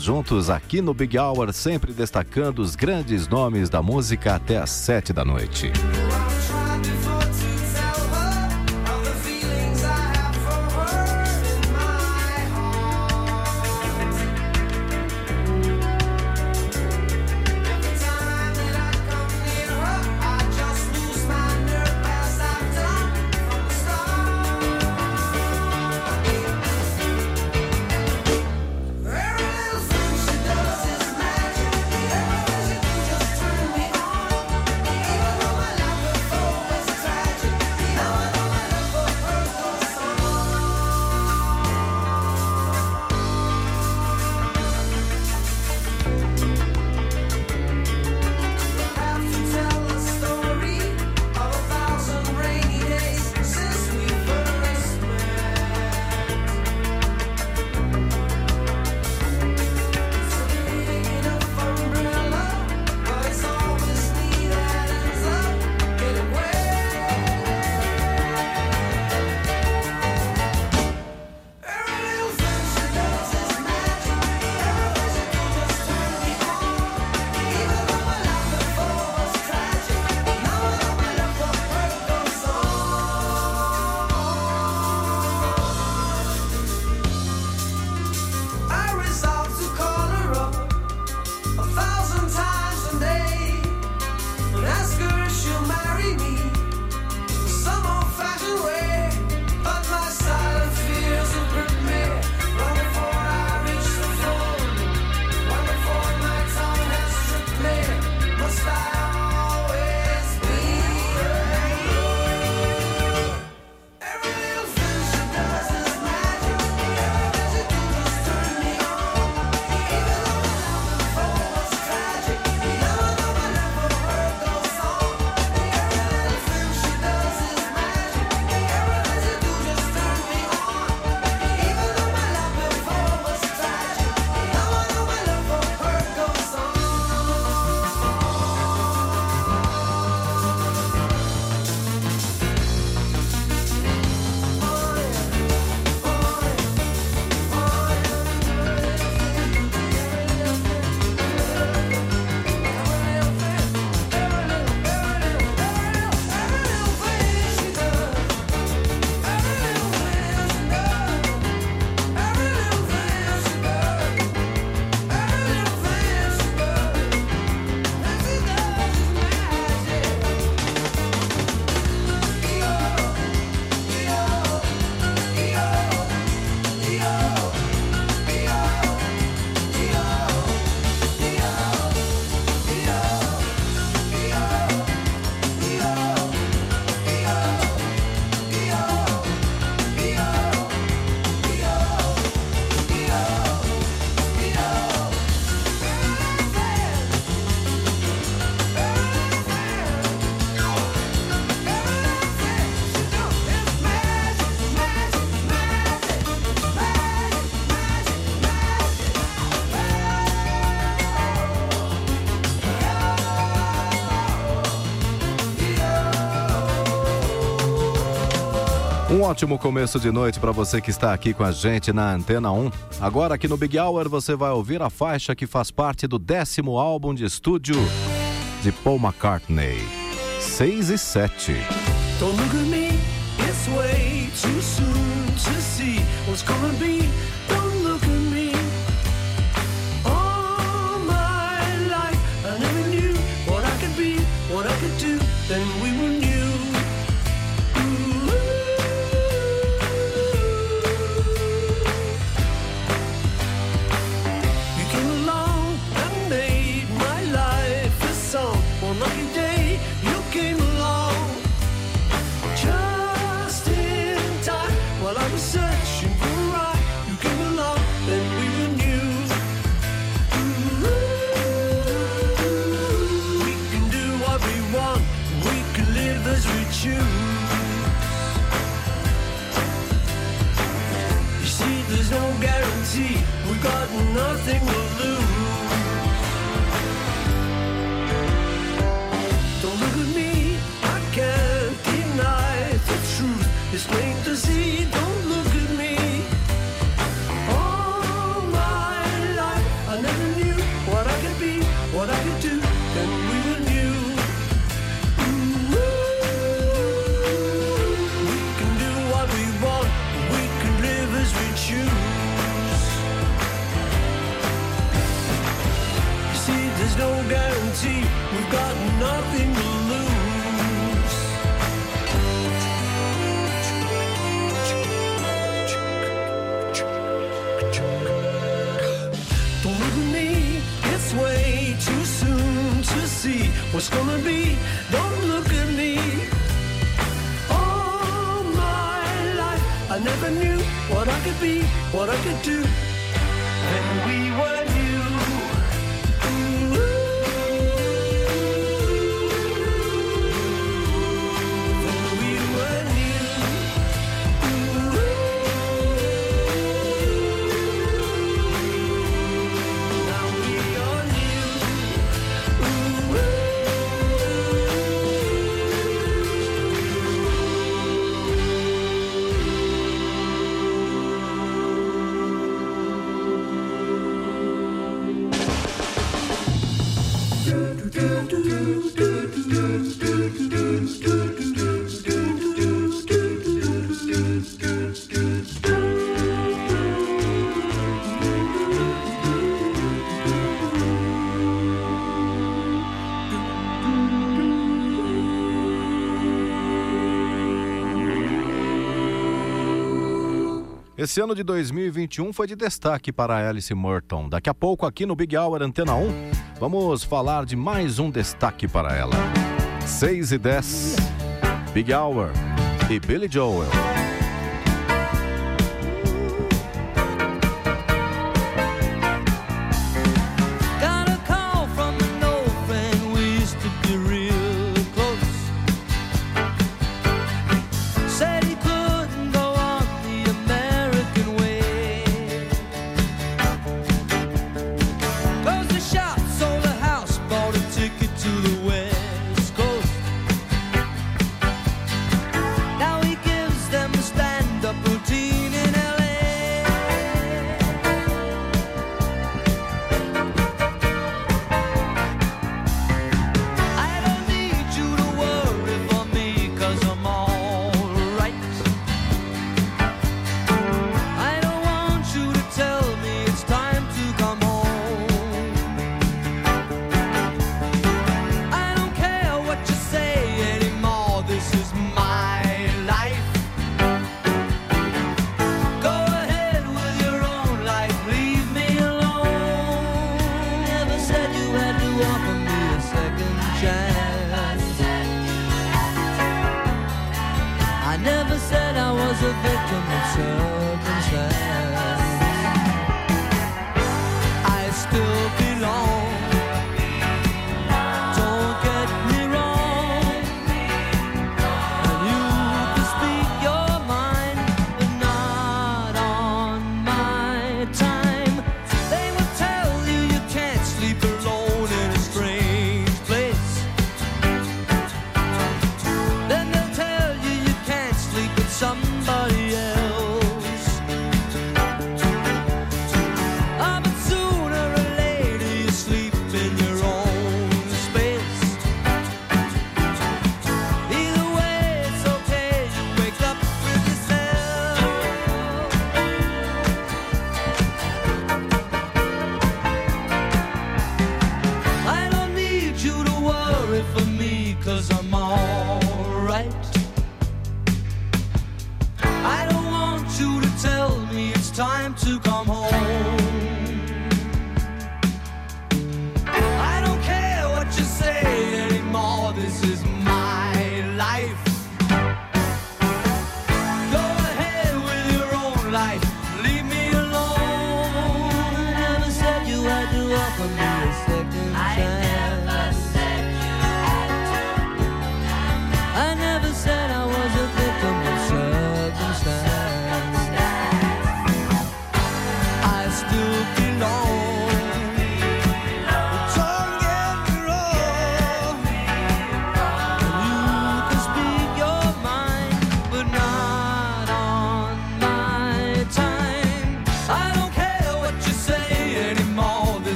Estamos juntos aqui no Big Hour, sempre destacando os grandes nomes da música até às sete da noite. Ótimo começo de noite para você que está aqui com a gente na Antena 1. Agora aqui no Big Hour você vai ouvir a faixa que faz parte do décimo álbum de estúdio de Paul McCartney, 6 e 7. Don't look at me. nothing will gonna be. Don't look at me. All my life, I never knew what I could be, what I could do. When we were Esse ano de 2021 foi de destaque para Alice Morton. Daqui a pouco, aqui no Big Hour Antena 1, vamos falar de mais um destaque para ela. 6 e 10, Big Hour e Billy Joel.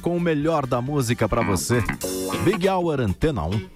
Com o melhor da música para você. Big Hour Antena 1.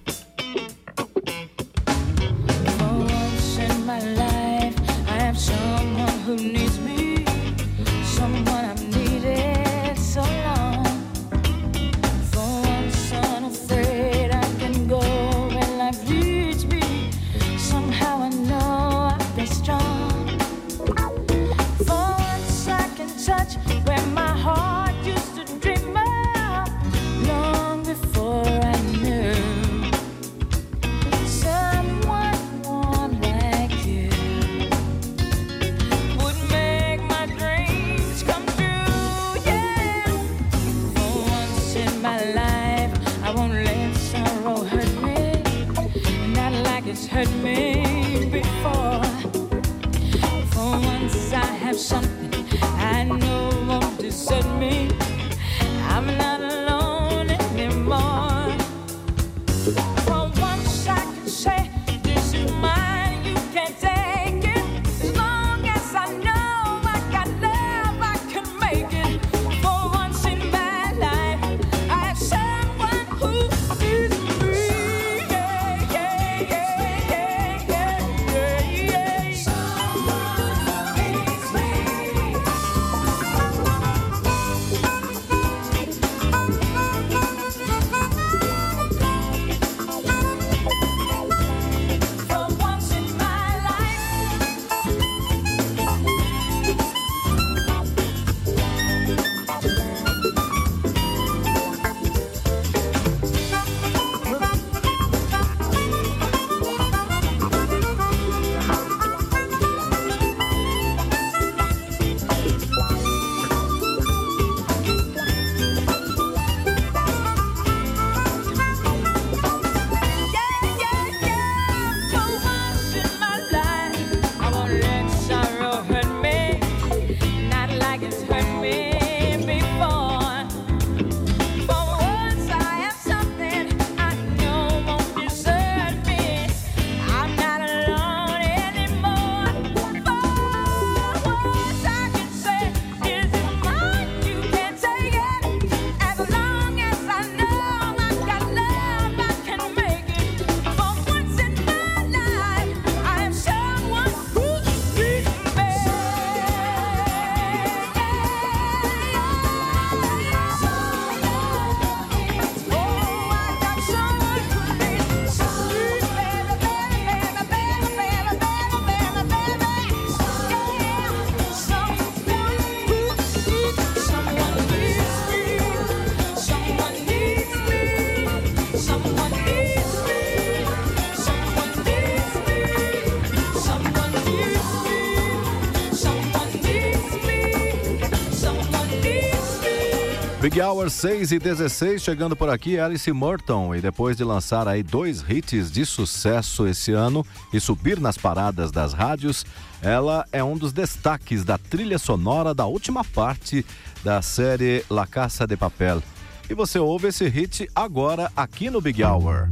Big Hour 6 e 16 chegando por aqui, Alice Merton. E depois de lançar aí dois hits de sucesso esse ano e subir nas paradas das rádios, ela é um dos destaques da trilha sonora da última parte da série La Caça de Papel. E você ouve esse hit agora aqui no Big Hour.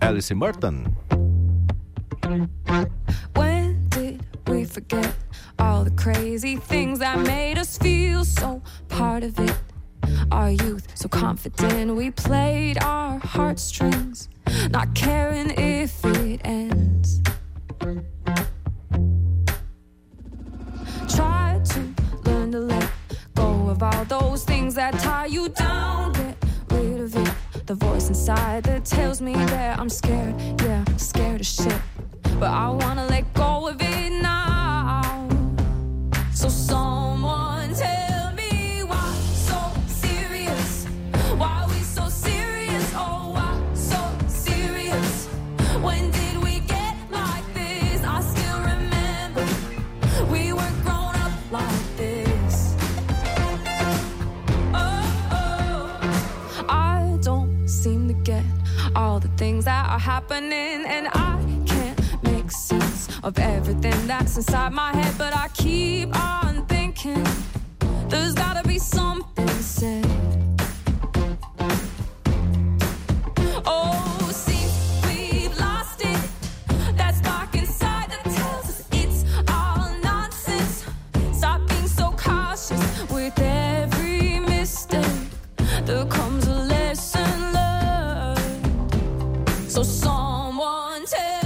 Alice Merton. When did we forget all the crazy things that made us feel so part of it? Our youth, so confident, we played our heartstrings, not caring if it ends. Try to learn to let go of all those things that tie you down. Get rid of it. The voice inside that tells me that I'm scared, yeah, scared of shit. But I wanna let go of it now. So someone things that are happening, and I can't make sense of everything that's inside my head. But I keep on thinking there's gotta be something said. To.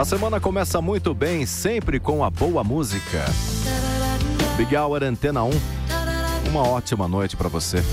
A semana começa muito bem, sempre com a boa música. Big Hour Antena 1. Uma ótima noite para você.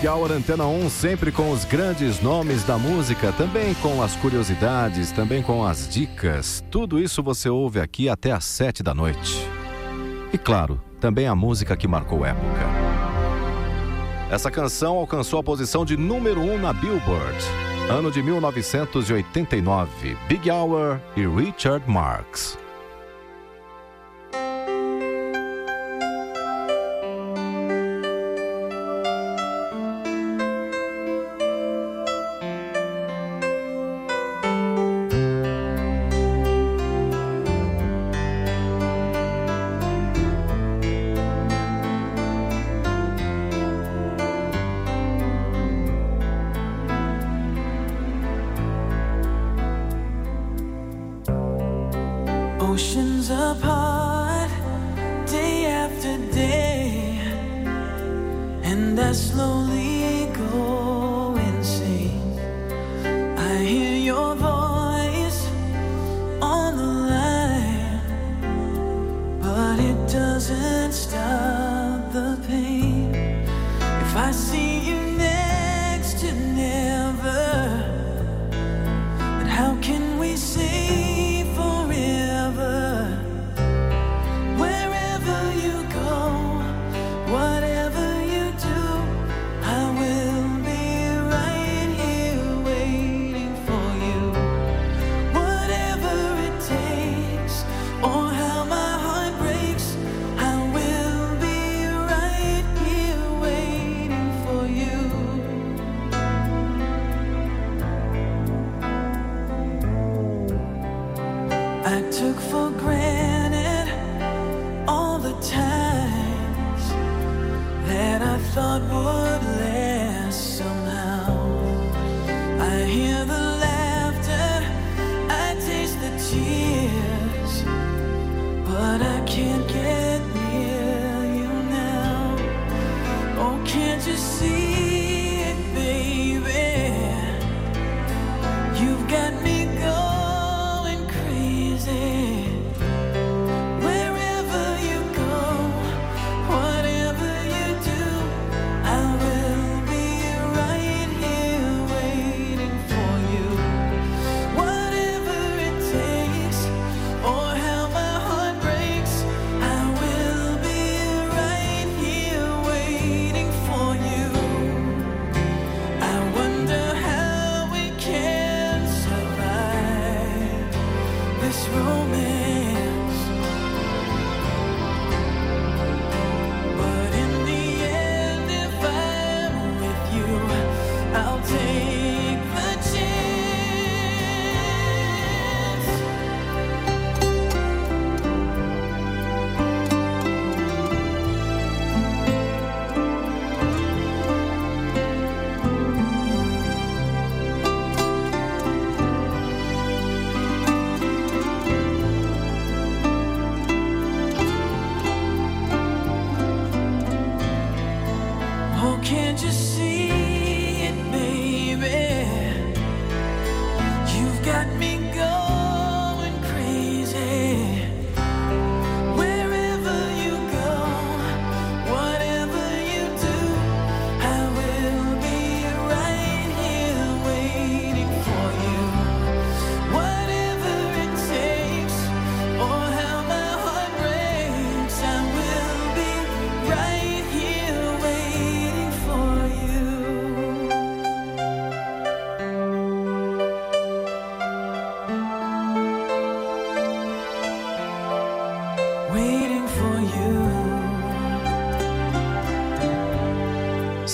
Big Hour Antena 1, sempre com os grandes nomes da música, também com as curiosidades, também com as dicas. Tudo isso você ouve aqui até às sete da noite. E claro, também a música que marcou época. Essa canção alcançou a posição de número 1 um na Billboard, ano de 1989. Big Hour e Richard Marx. I took for granted all the times that I thought would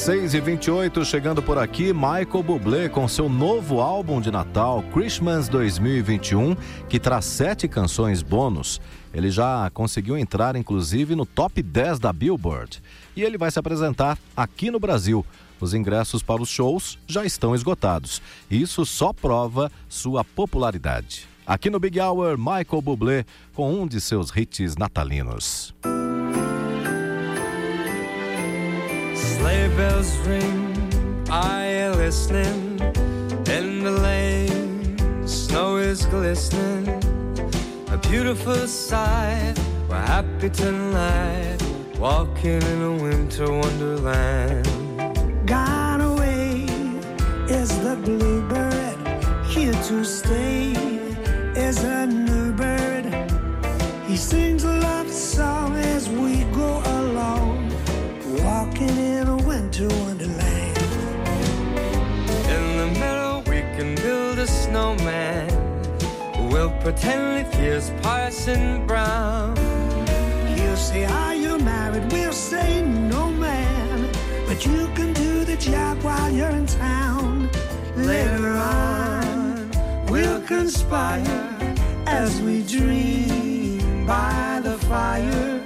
6 e 28 chegando por aqui, Michael Bublé com seu novo álbum de Natal, Christmas 2021, que traz sete canções bônus. Ele já conseguiu entrar, inclusive, no top 10 da Billboard. E ele vai se apresentar aqui no Brasil. Os ingressos para os shows já estão esgotados. Isso só prova sua popularidade. Aqui no Big Hour, Michael Bublé com um de seus hits natalinos. Sleigh bells ring, I am listening. In the lane, snow is glistening. A beautiful sight, we're happy tonight. Walking in a winter wonderland. Gone away is the bluebird here to stay? Is a new bird. He sings a love song winter wonderland. In the meadow, we can build a snowman. We'll pretend he's Parson Brown. He'll say, Are you married? We'll say, No, man. But you can do the job while you're in town. Later on, we'll conspire as we dream by the fire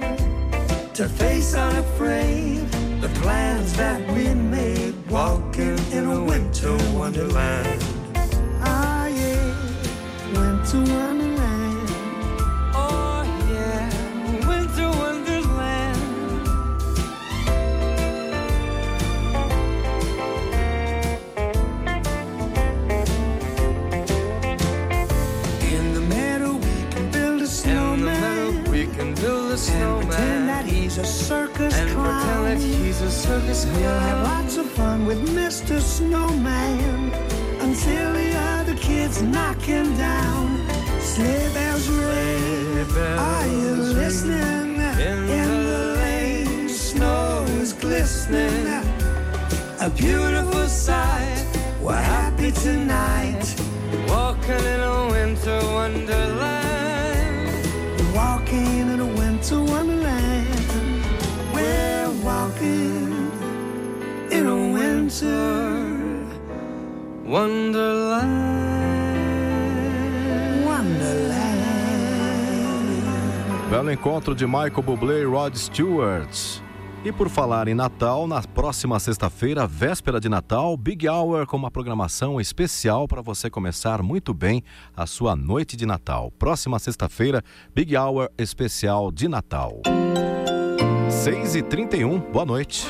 to face unafraid the plans that we made, walking in a winter wonderland. Ah, yeah, winter wonderland. He's a circus And pretend clown. that he's a circus We'll have lots of fun with Mr. Snowman until the other kids knock him down. Sleigh bells ring. Are you listening? In the lane, snow is glistening. A beautiful sight. We're happy tonight. Walking in a winter wonderland. Winter Wonderland. wonderland. Belo encontro de Michael Bublé e Rod Stewart. E por falar em Natal, na próxima sexta-feira, véspera de Natal, Big Hour com uma programação especial para você começar muito bem a sua noite de Natal. Próxima sexta-feira, Big Hour especial de Natal. 6h31, boa noite.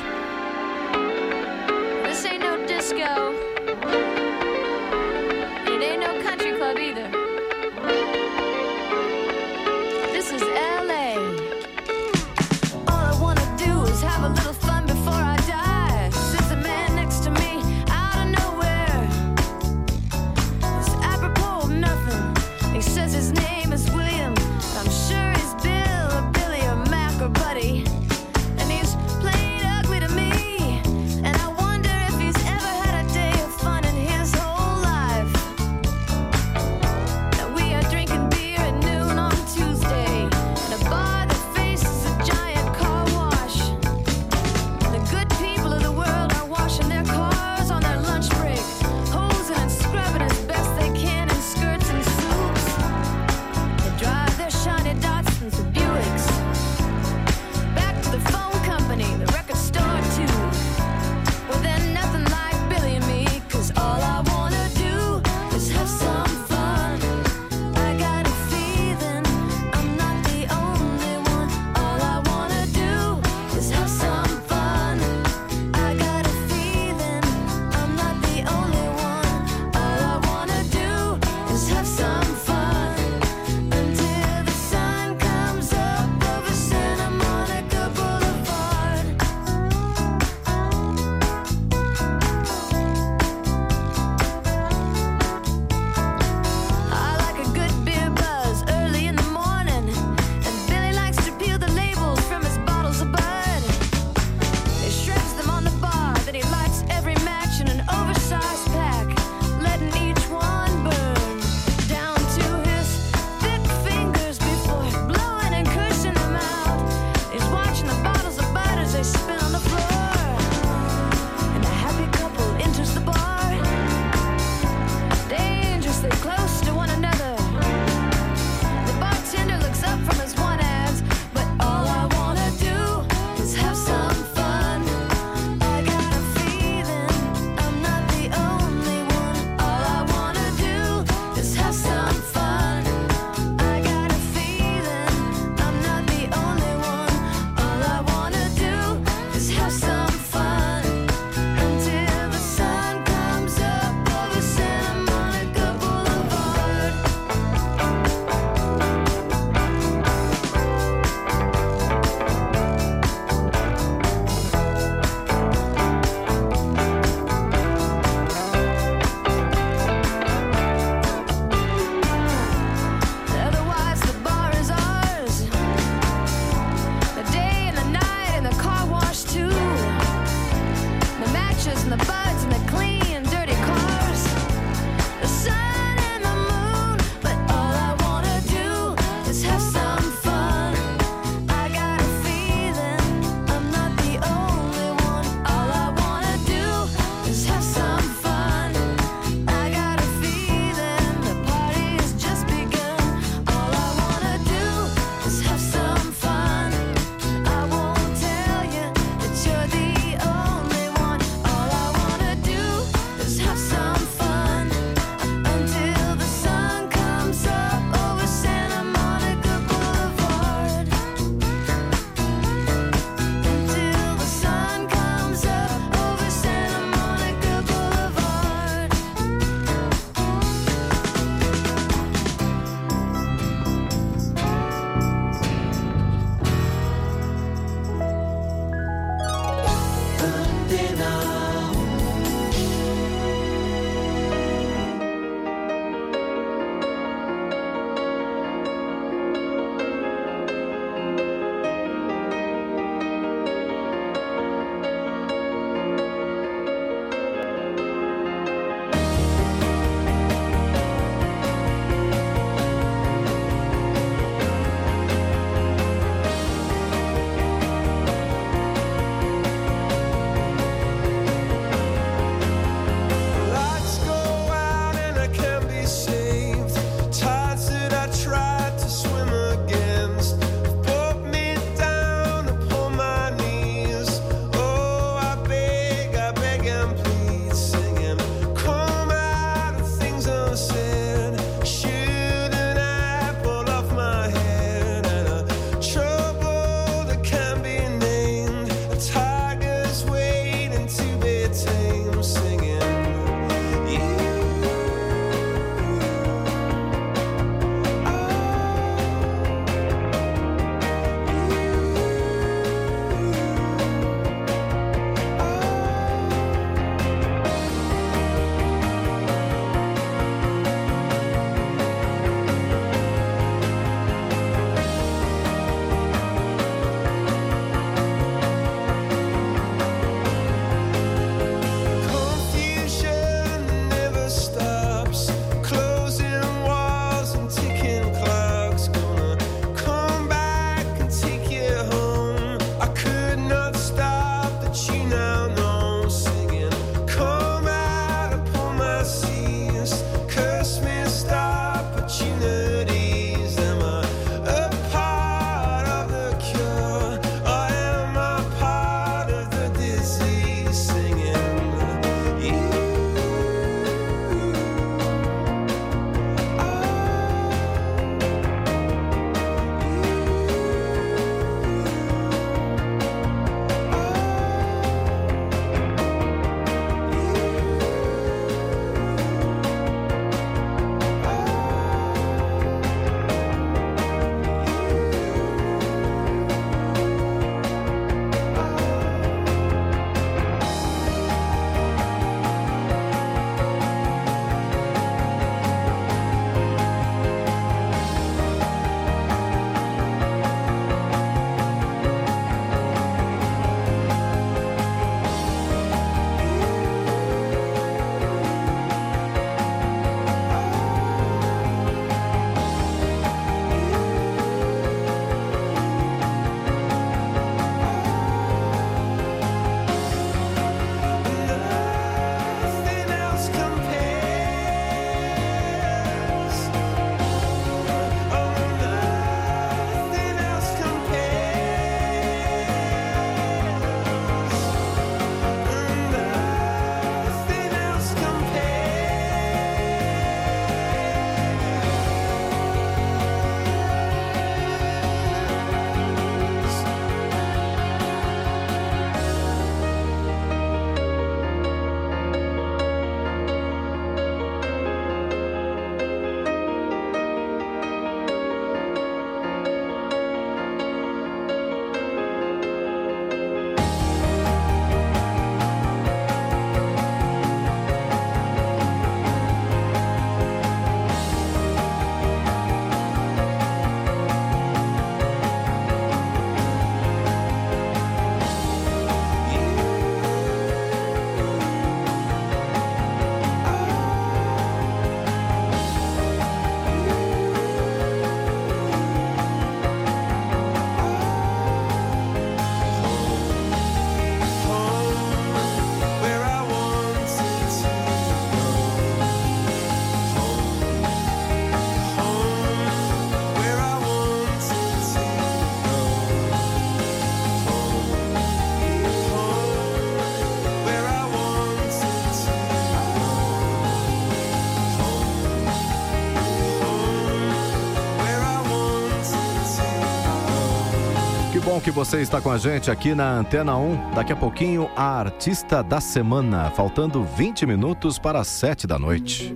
Que você está com a gente aqui na Antena 1. Daqui a pouquinho, a artista da semana, faltando 20 minutos para as 7 da noite.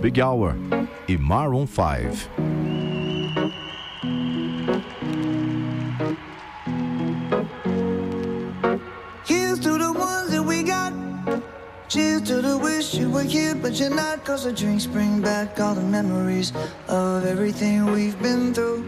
Big Hour e Maroon 5. Here's to the ones that we got. Cheers to the wish you were here, but you're not. Cause the drinks bring back all the memories of everything we've been through.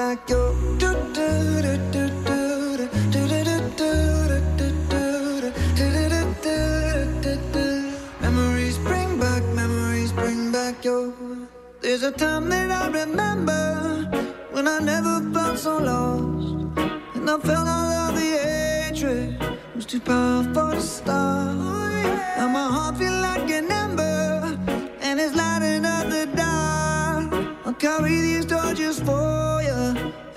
back your. Memories bring back, memories bring back your. There's a time that I remember when I never felt so lost. And I felt all of the hatred was too powerful to stop. Now my heart feel like an ember and it's lighting up the dark. I'll carry these torches for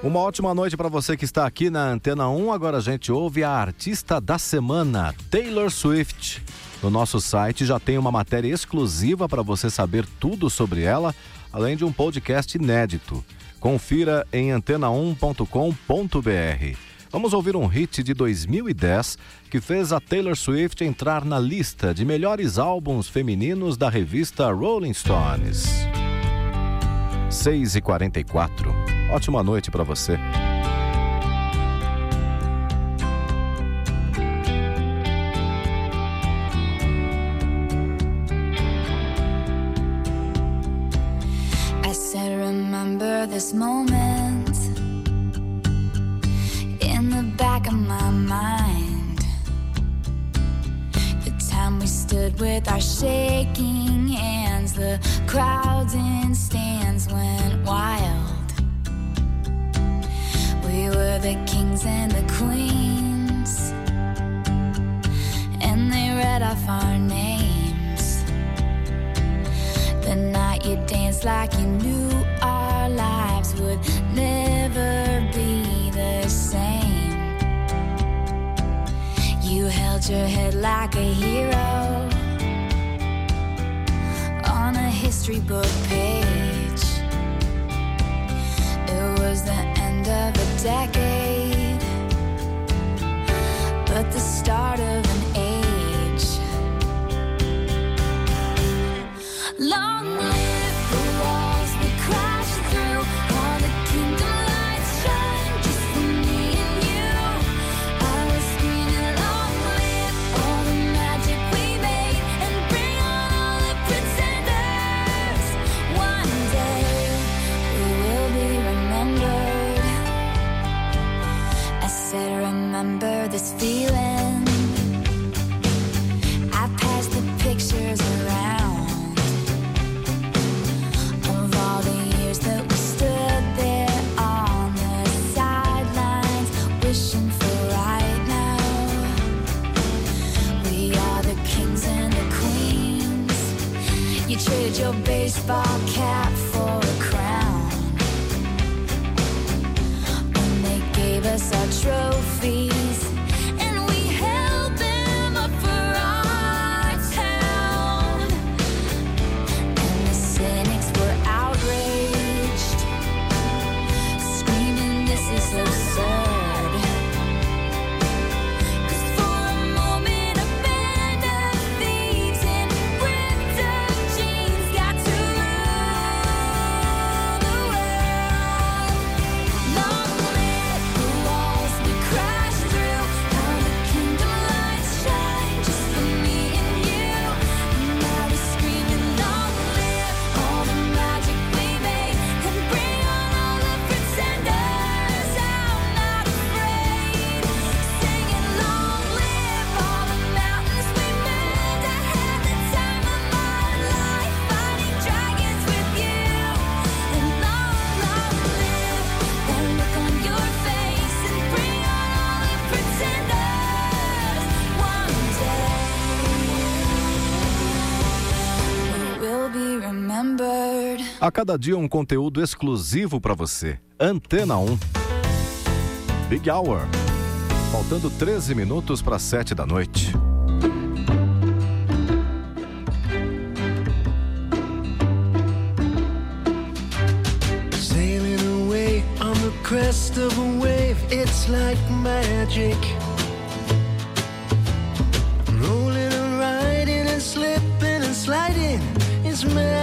Uma ótima noite para você que está aqui na Antena 1. Agora a gente ouve a artista da semana, Taylor Swift. No nosso site já tem uma matéria exclusiva para você saber tudo sobre ela, além de um podcast inédito. Confira em antena1.com.br. Vamos ouvir um hit de 2010 que fez a Taylor Swift entrar na lista de melhores álbuns femininos da revista Rolling Stones. 6h44. Ótima noite para você. Cada dia um conteúdo exclusivo para você. Antena 1. Big Hour. Faltando 13 minutos para 7 da noite. Sailing away on the crest of a wave, it's like magic. Rolling and riding and slipping and sliding it's magic.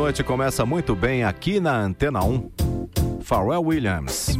noite começa muito bem aqui na Antena 1. Pharrell Williams.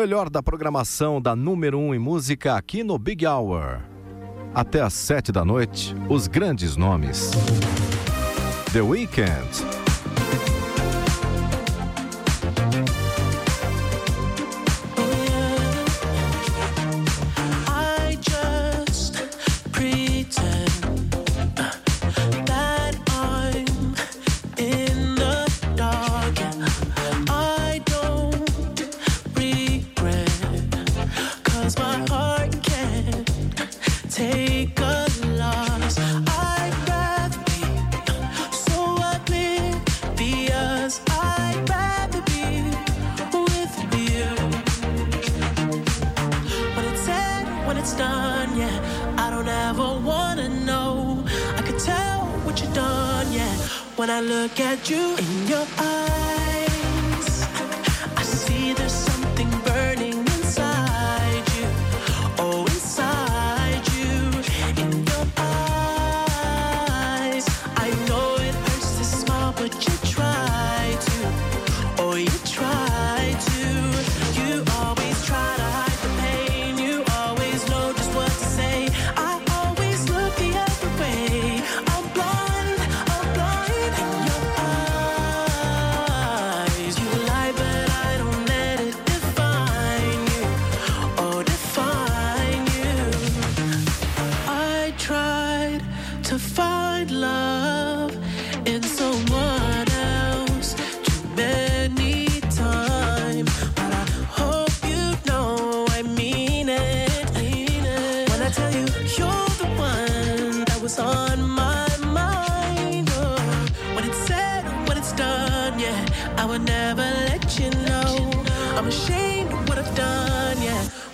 melhor da programação da número 1 um em música aqui no Big Hour. Até às 7 da noite, os grandes nomes. The Weeknd.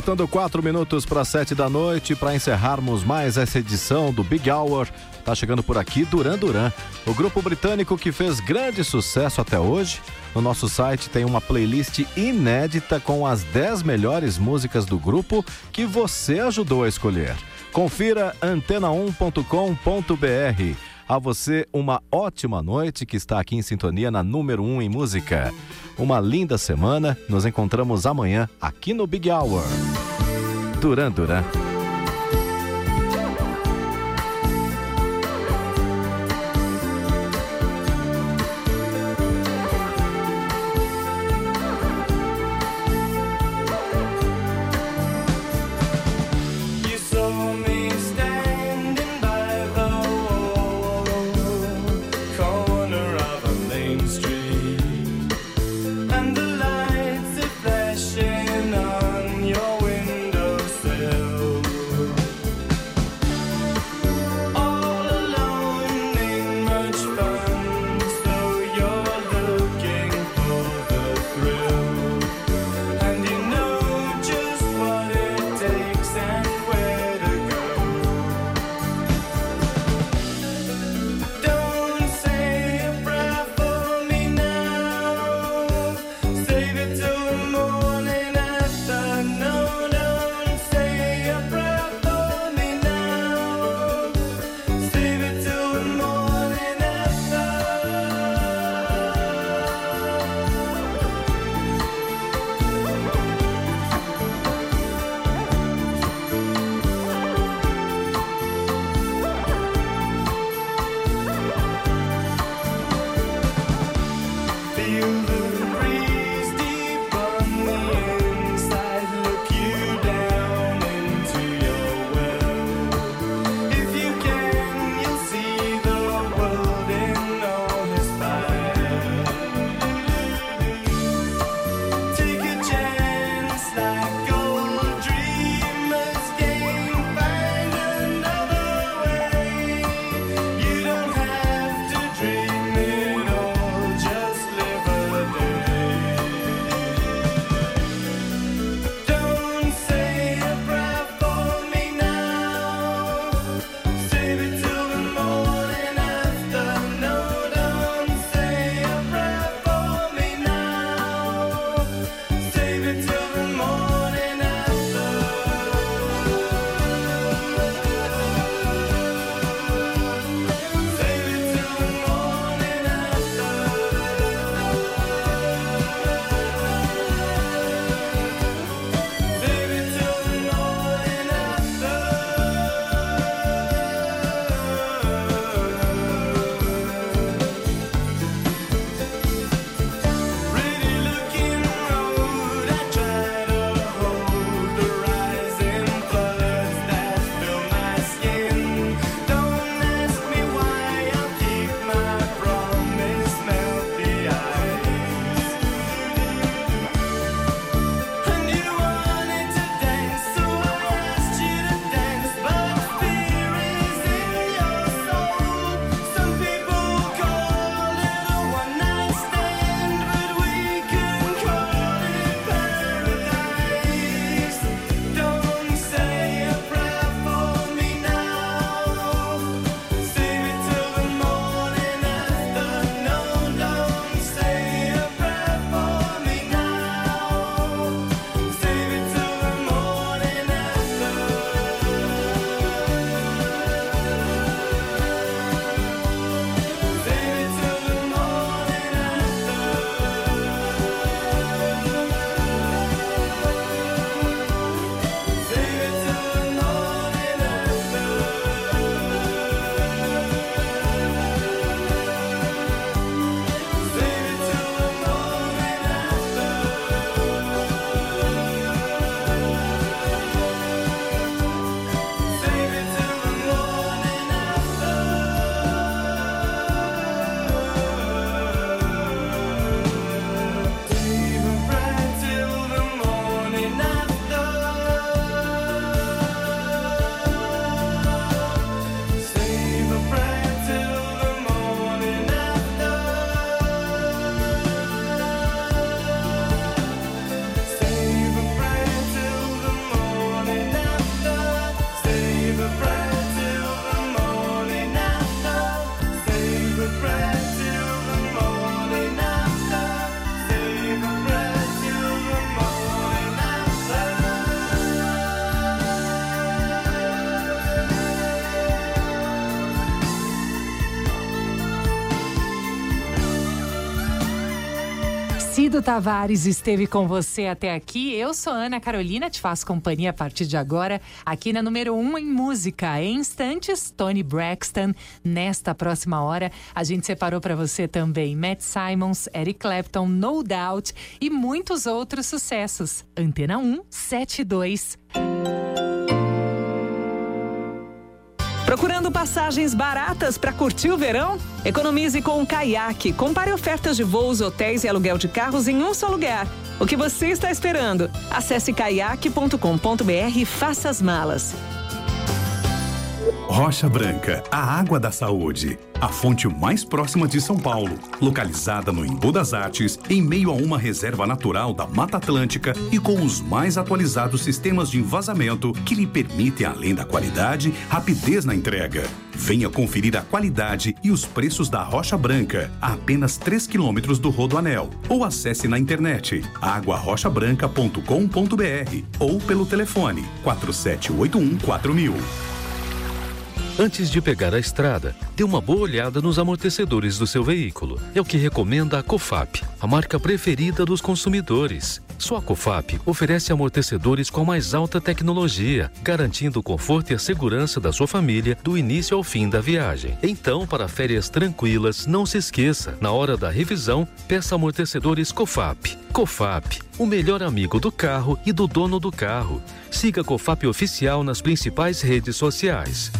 Faltando quatro minutos para sete da noite, para encerrarmos mais essa edição do Big Hour, tá chegando por aqui Duran Duran, o grupo britânico que fez grande sucesso até hoje. No nosso site tem uma playlist inédita com as dez melhores músicas do grupo que você ajudou a escolher. Confira antena1.com.br. A você, uma ótima noite que está aqui em sintonia na número 1 um em música. Uma linda semana, nos encontramos amanhã aqui no Big Hour. Duran Duran. Cido Tavares esteve com você até aqui. Eu sou Ana Carolina, te faço companhia a partir de agora, aqui na número 1 um em música. Em instantes, Tony Braxton. Nesta próxima hora, a gente separou para você também Matt Simons, Eric Clapton, No Doubt e muitos outros sucessos. Antena 1, 72. Procurando passagens baratas para curtir o verão? Economize com o Caiaque. Compare ofertas de voos, hotéis e aluguel de carros em um só lugar. O que você está esperando? Acesse caiaque.com.br e faça as malas. Rocha Branca, a água da saúde. A fonte mais próxima de São Paulo, localizada no Embu das Artes, em meio a uma reserva natural da Mata Atlântica e com os mais atualizados sistemas de envasamento que lhe permitem, além da qualidade, rapidez na entrega. Venha conferir a qualidade e os preços da Rocha Branca, a apenas 3 quilômetros do Rodoanel. Ou acesse na internet aguarrochabranca.com.br ou pelo telefone 4781 4000. Antes de pegar a estrada, dê uma boa olhada nos amortecedores do seu veículo. É o que recomenda a COFAP, a marca preferida dos consumidores. Só a COFAP oferece amortecedores com a mais alta tecnologia, garantindo o conforto e a segurança da sua família do início ao fim da viagem. Então, para férias tranquilas, não se esqueça, na hora da revisão, peça amortecedores COFAP. COFAP, o melhor amigo do carro e do dono do carro. Siga a COFAP Oficial nas principais redes sociais.